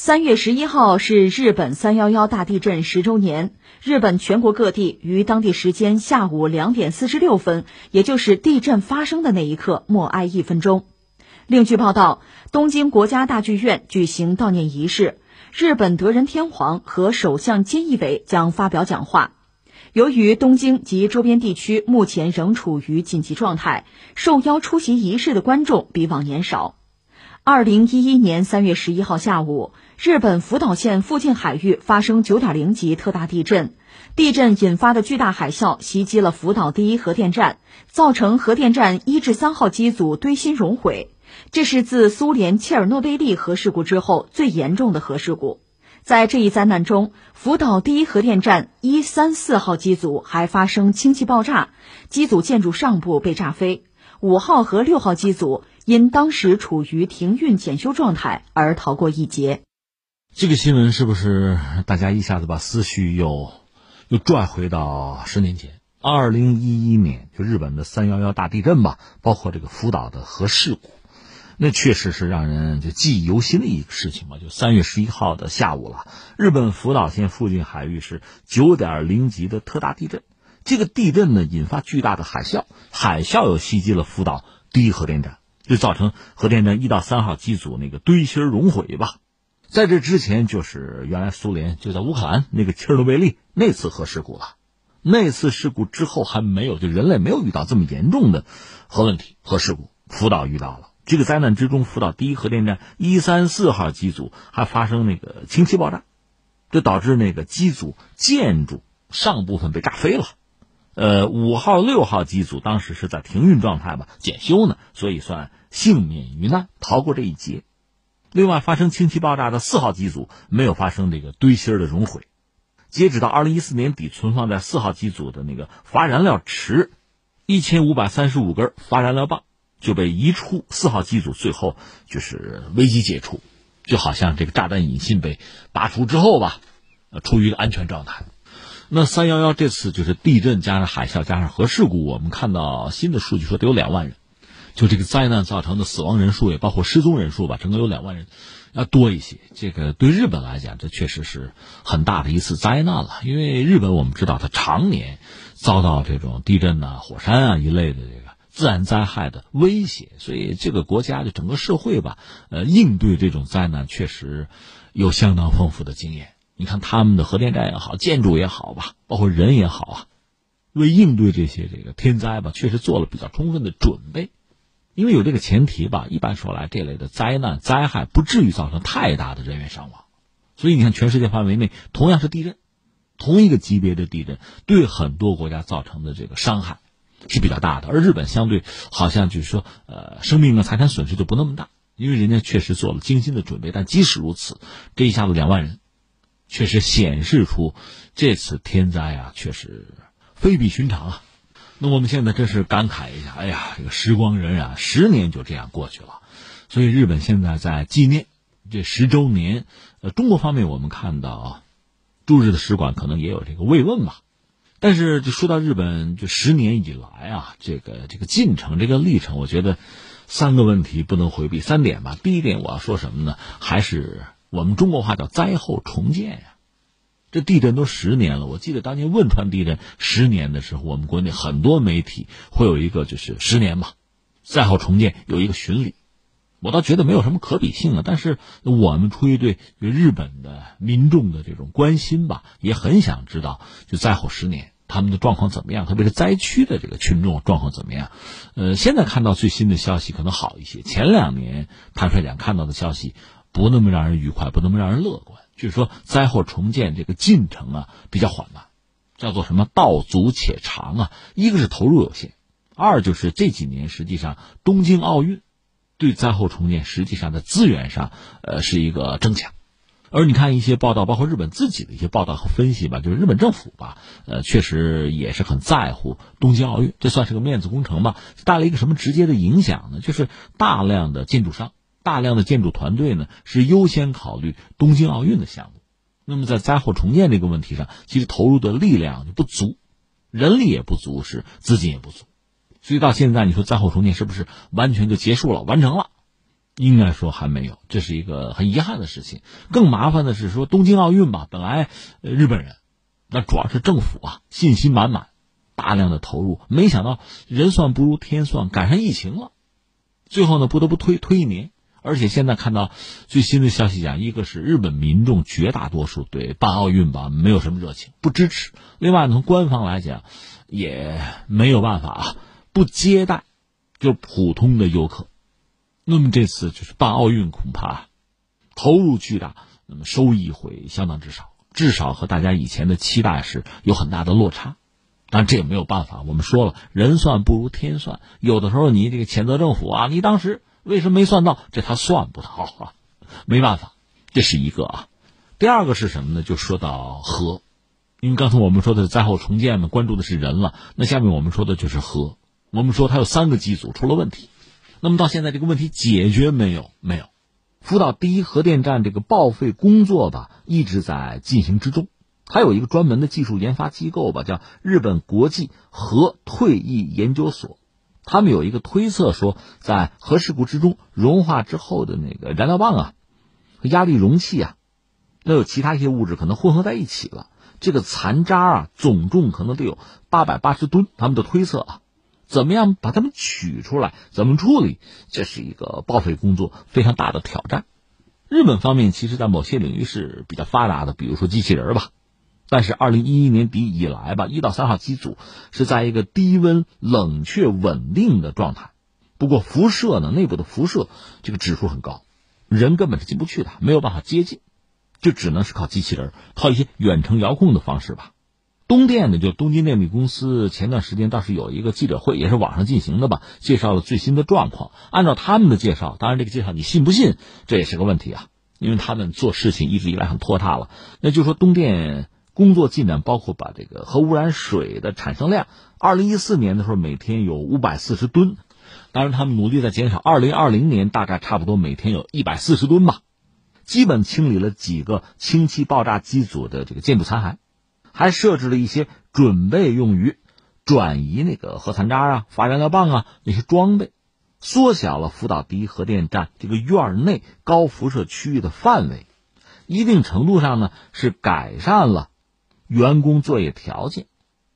三月十一号是日本三幺幺大地震十周年。日本全国各地于当地时间下午两点四十六分，也就是地震发生的那一刻，默哀一分钟。另据报道，东京国家大剧院举行悼念仪式，日本德仁天皇和首相菅义伟将发表讲话。由于东京及周边地区目前仍处于紧急状态，受邀出席仪式的观众比往年少。二零一一年三月十一号下午，日本福岛县附近海域发生九点零级特大地震，地震引发的巨大海啸袭击了福岛第一核电站，造成核电站一至三号机组堆芯熔毁，这是自苏联切尔诺贝利核事故之后最严重的核事故。在这一灾难中，福岛第一核电站一、三、四号机组还发生氢气爆炸，机组建筑上部被炸飞。五号和六号机组因当时处于停运检修状态而逃过一劫。这个新闻是不是大家一下子把思绪又又拽回到十年前？二零一一年就日本的三幺幺大地震吧，包括这个福岛的核事故，那确实是让人就记忆犹新的一个事情嘛。就三月十一号的下午了，日本福岛县附近海域是九点零级的特大地震。这个地震呢，引发巨大的海啸，海啸又袭击了福岛第一核电站，就造成核电站一到三号机组那个堆芯熔毁吧。在这之前，就是原来苏联就在乌克兰那个切尔诺贝利那次核事故了。那次事故之后还没有，就人类没有遇到这么严重的核问题、核事故。福岛遇到了这个灾难之中，福岛第一核电站一三四号机组还发生那个氢气爆炸，这导致那个机组建筑上部分被炸飞了。呃，五号、六号机组当时是在停运状态吧，检修呢，所以算幸免于难，逃过这一劫。另外，发生氢气爆炸的四号机组没有发生这个堆芯的熔毁。截止到二零一四年底，存放在四号机组的那个乏燃料池，一千五百三十五根乏燃料棒就被移出四号机组，最后就是危机解除，就好像这个炸弹引信被拔除之后吧，处于安全状态。那三幺幺这次就是地震加上海啸加上核事故，我们看到新的数据说得有两万人，就这个灾难造成的死亡人数也包括失踪人数吧，整个有两万人，要多一些。这个对日本来讲，这确实是很大的一次灾难了。因为日本我们知道，它常年遭到这种地震啊、火山啊一类的这个自然灾害的威胁，所以这个国家的整个社会吧，呃，应对这种灾难确实有相当丰富的经验。你看他们的核电站也好，建筑也好吧，包括人也好啊，为应对这些这个天灾吧，确实做了比较充分的准备。因为有这个前提吧，一般说来，这类的灾难灾害不至于造成太大的人员伤亡。所以你看，全世界范围内同样是地震，同一个级别的地震，对很多国家造成的这个伤害是比较大的。而日本相对好像就是说，呃，生命啊、财产损失就不那么大，因为人家确实做了精心的准备。但即使如此，这一下子两万人。确实显示出这次天灾啊，确实非比寻常啊。那我们现在真是感慨一下，哎呀，这个时光荏苒，十年就这样过去了。所以日本现在在纪念这十周年。呃，中国方面我们看到啊，驻日的使馆可能也有这个慰问吧。但是就说到日本，就十年以来啊，这个这个进程，这个历程，我觉得三个问题不能回避，三点吧。第一点我要说什么呢？还是。我们中国话叫灾后重建呀，这地震都十年了。我记得当年汶川地震十年的时候，我们国内很多媒体会有一个就是十年吧，灾后重建有一个巡礼。我倒觉得没有什么可比性啊，但是我们出于对日本的民众的这种关心吧，也很想知道就灾后十年他们的状况怎么样，特别是灾区的这个群众状况怎么样。呃，现在看到最新的消息可能好一些，前两年坦率讲看到的消息。不那么让人愉快，不那么让人乐观。就是说，灾后重建这个进程啊比较缓慢，叫做什么“道阻且长”啊。一个是投入有限，二就是这几年实际上东京奥运对灾后重建实际上在资源上呃是一个增强。而你看一些报道，包括日本自己的一些报道和分析吧，就是日本政府吧，呃，确实也是很在乎东京奥运，这算是个面子工程吧。带来一个什么直接的影响呢？就是大量的建筑商。大量的建筑团队呢是优先考虑东京奥运的项目，那么在灾后重建这个问题上，其实投入的力量不足，人力也不足，是资金也不足，所以到现在你说灾后重建是不是完全就结束了、完成了？应该说还没有，这是一个很遗憾的事情。更麻烦的是说东京奥运吧，本来日本人，那主要是政府啊，信心满满，大量的投入，没想到人算不如天算，赶上疫情了，最后呢不得不推推一年。而且现在看到最新的消息讲，一个是日本民众绝大多数对办奥运吧没有什么热情，不支持；另外从官方来讲，也没有办法啊，不接待就普通的游客。那么这次就是办奥运，恐怕投入巨大，那么收益会相当之少，至少和大家以前的期待是有很大的落差。但这也没有办法，我们说了，人算不如天算，有的时候你这个谴责政府啊，你当时为什么没算到？这他算不到啊，没办法，这是一个啊。第二个是什么呢？就说到核，因为刚才我们说的灾后重建嘛，关注的是人了，那下面我们说的就是核。我们说它有三个机组出了问题。那么到现在这个问题解决没有？没有。福岛第一核电站这个报废工作吧，一直在进行之中。还有一个专门的技术研发机构吧，叫日本国际核退役研究所。他们有一个推测说，在核事故之中融化之后的那个燃料棒啊，和压力容器啊，那有其他一些物质可能混合在一起了。这个残渣啊，总重可能得有八百八十吨。他们的推测啊。怎么样把它们取出来？怎么处理？这是一个报废工作非常大的挑战。日本方面其实，在某些领域是比较发达的，比如说机器人吧。但是，二零一一年底以来吧，一到三号机组是在一个低温冷却稳定的状态。不过，辐射呢，内部的辐射这个指数很高，人根本是进不去的，没有办法接近，就只能是靠机器人，靠一些远程遥控的方式吧。东电呢，就东京电力公司，前段时间倒是有一个记者会，也是网上进行的吧，介绍了最新的状况。按照他们的介绍，当然这个介绍你信不信，这也是个问题啊，因为他们做事情一直以来很拖沓了。那就说东电工作进展，包括把这个核污染水的产生量，二零一四年的时候每天有五百四十吨，当然他们努力在减少，二零二零年大概差不多每天有一百四十吨吧，基本清理了几个氢气爆炸机组的这个建筑残骸。还设置了一些准备用于转移那个核残渣啊、发燃料棒啊那些装备，缩小了福岛第一核电站这个院内高辐射区域的范围，一定程度上呢是改善了员工作业条件。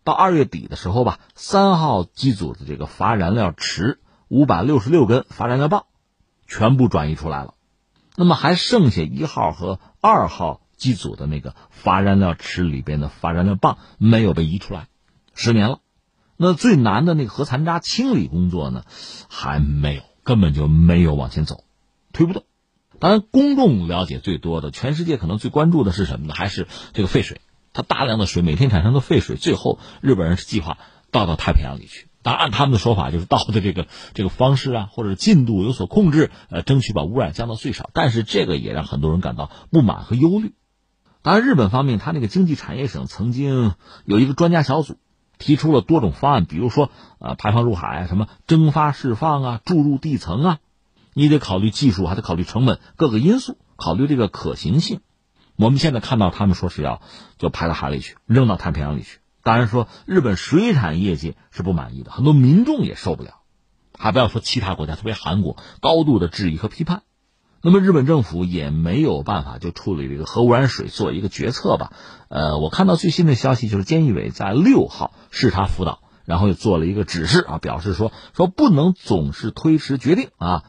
到二月底的时候吧，三号机组的这个乏燃料池五百六十六根乏燃料棒全部转移出来了，那么还剩下一号和二号。机组的那个乏燃料池里边的乏燃料棒没有被移出来，十年了。那最难的那个核残渣清理工作呢，还没有，根本就没有往前走，推不动。当然，公众了解最多的，全世界可能最关注的是什么呢？还是这个废水？它大量的水每天产生的废水，最后日本人是计划倒到太平洋里去。当然，按他们的说法，就是倒的这个这个方式啊，或者进度有所控制，呃，争取把污染降到最少。但是这个也让很多人感到不满和忧虑。当然，日本方面，他那个经济产业省曾经有一个专家小组，提出了多种方案，比如说，呃，排放入海，什么蒸发释放啊，注入地层啊，你得考虑技术，还得考虑成本，各个因素，考虑这个可行性。我们现在看到他们说是要就排到海里去，扔到太平洋里去。当然说，日本水产业界是不满意的，很多民众也受不了，还不要说其他国家，特别韩国，高度的质疑和批判。那么日本政府也没有办法就处理这个核污染水做一个决策吧？呃，我看到最新的消息就是菅义伟在六号视察福岛，然后又做了一个指示啊，表示说说不能总是推迟决定啊，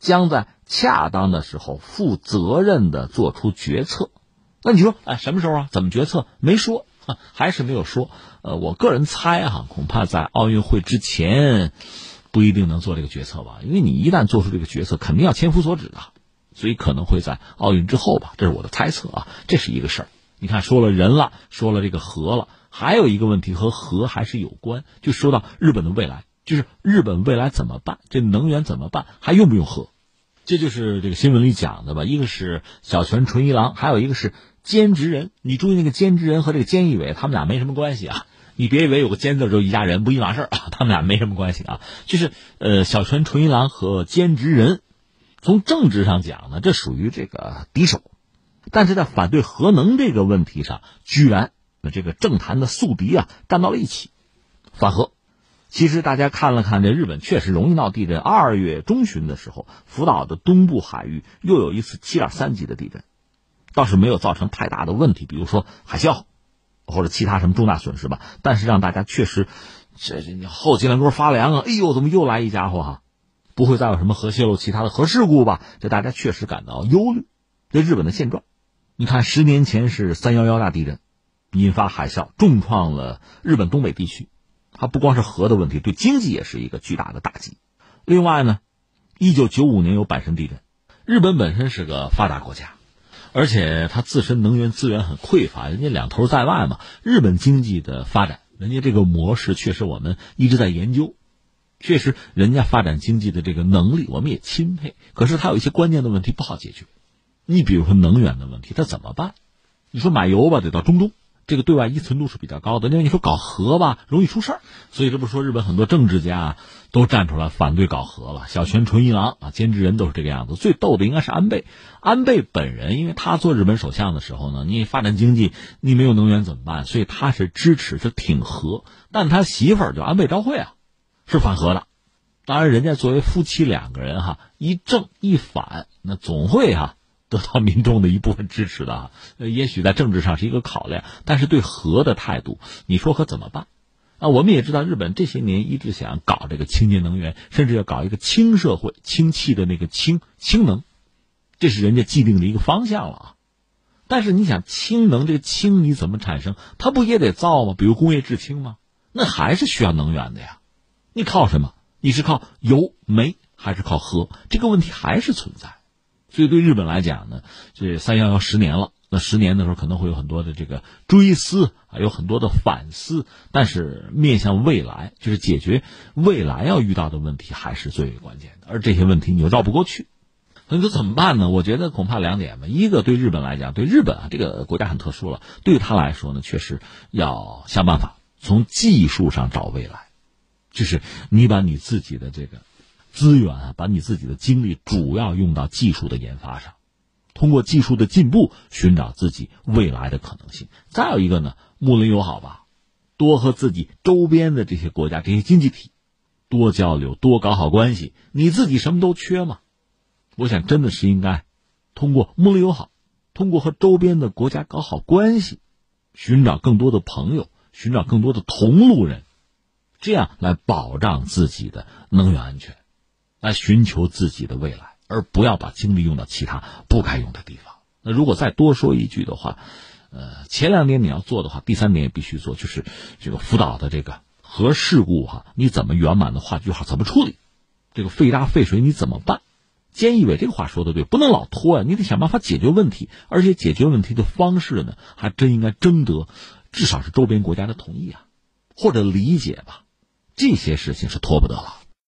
将在恰当的时候负责任的做出决策。那你说，哎，什么时候啊？怎么决策？没说，还是没有说。呃，我个人猜哈，恐怕在奥运会之前不一定能做这个决策吧，因为你一旦做出这个决策，肯定要千夫所指的。所以可能会在奥运之后吧，这是我的猜测啊，这是一个事儿。你看，说了人了，说了这个核了，还有一个问题和核还是有关，就说到日本的未来，就是日本未来怎么办？这能源怎么办？还用不用核？这就是这个新闻里讲的吧。一个是小泉纯一郎，还有一个是菅直人。你注意那个菅直人和这个菅义伟，他们俩没什么关系啊。你别以为有个菅字就一家人，不一码事啊。他们俩没什么关系啊。就是呃，小泉纯一郎和菅直人。从政治上讲呢，这属于这个敌手，但是在反对核能这个问题上，居然这个政坛的宿敌啊站到了一起，反核。其实大家看了看，这日本确实容易闹地震。二月中旬的时候，福岛的东部海域又有一次七点三级的地震，倒是没有造成太大的问题，比如说海啸或者其他什么重大损失吧。但是让大家确实，这这你后脊梁骨发凉啊！哎呦，怎么又来一家伙哈？不会再有什么核泄漏、其他的核事故吧？这大家确实感到忧虑。对日本的现状，你看，十年前是三幺幺大地震，引发海啸，重创了日本东北地区。它不光是核的问题，对经济也是一个巨大的打击。另外呢，一九九五年有阪神地震。日本本身是个发达国家，而且它自身能源资源很匮乏，人家两头在外嘛。日本经济的发展，人家这个模式确实我们一直在研究，确实人家发展经济的这个能力我们也钦佩。可是它有一些关键的问题不好解决。你比如说能源的问题，它怎么办？你说买油吧，得到中东，这个对外依存度是比较高的。因为你说搞核吧，容易出事儿。所以这不说日本很多政治家都站出来反对搞核了。小泉纯一郎啊，兼职人都是这个样子。最逗的应该是安倍，安倍本人，因为他做日本首相的时候呢，你发展经济，你没有能源怎么办？所以他是支持是挺核，但他媳妇儿叫安倍昭惠啊，是反核的。当然，人家作为夫妻两个人哈，一正一反，那总会哈。得到民众的一部分支持的啊，也许在政治上是一个考量，但是对核的态度，你说可怎么办？啊，我们也知道日本这些年一直想搞这个清洁能源，甚至要搞一个氢社会，氢气的那个氢氢能，这是人家既定的一个方向了啊。但是你想，氢能这个氢你怎么产生？它不也得造吗？比如工业制氢吗？那还是需要能源的呀。你靠什么？你是靠油煤还是靠核？这个问题还是存在。所以对日本来讲呢，这三幺幺十年了，那十年的时候可能会有很多的这个追思，还有很多的反思。但是面向未来，就是解决未来要遇到的问题，还是最为关键的。而这些问题你又绕不过去，那你说怎么办呢？我觉得恐怕两点吧。一个对日本来讲，对日本啊这个国家很特殊了，对他来说呢，确实要想办法从技术上找未来，就是你把你自己的这个。资源啊，把你自己的精力主要用到技术的研发上，通过技术的进步寻找自己未来的可能性。再有一个呢，睦邻友好吧，多和自己周边的这些国家、这些经济体多交流，多搞好关系。你自己什么都缺吗？我想真的是应该通过睦邻友好，通过和周边的国家搞好关系，寻找更多的朋友，寻找更多的同路人，这样来保障自己的能源安全。来寻求自己的未来，而不要把精力用到其他不该用的地方。那如果再多说一句的话，呃，前两点你要做的话，第三点也必须做，就是这个福岛的这个核事故哈，你怎么圆满的画句号？怎么处理？这个废渣废水你怎么办？菅义伟这个话说的对，不能老拖呀，你得想办法解决问题，而且解决问题的方式呢，还真应该征得至少是周边国家的同意啊，或者理解吧。这些事情是拖不得了。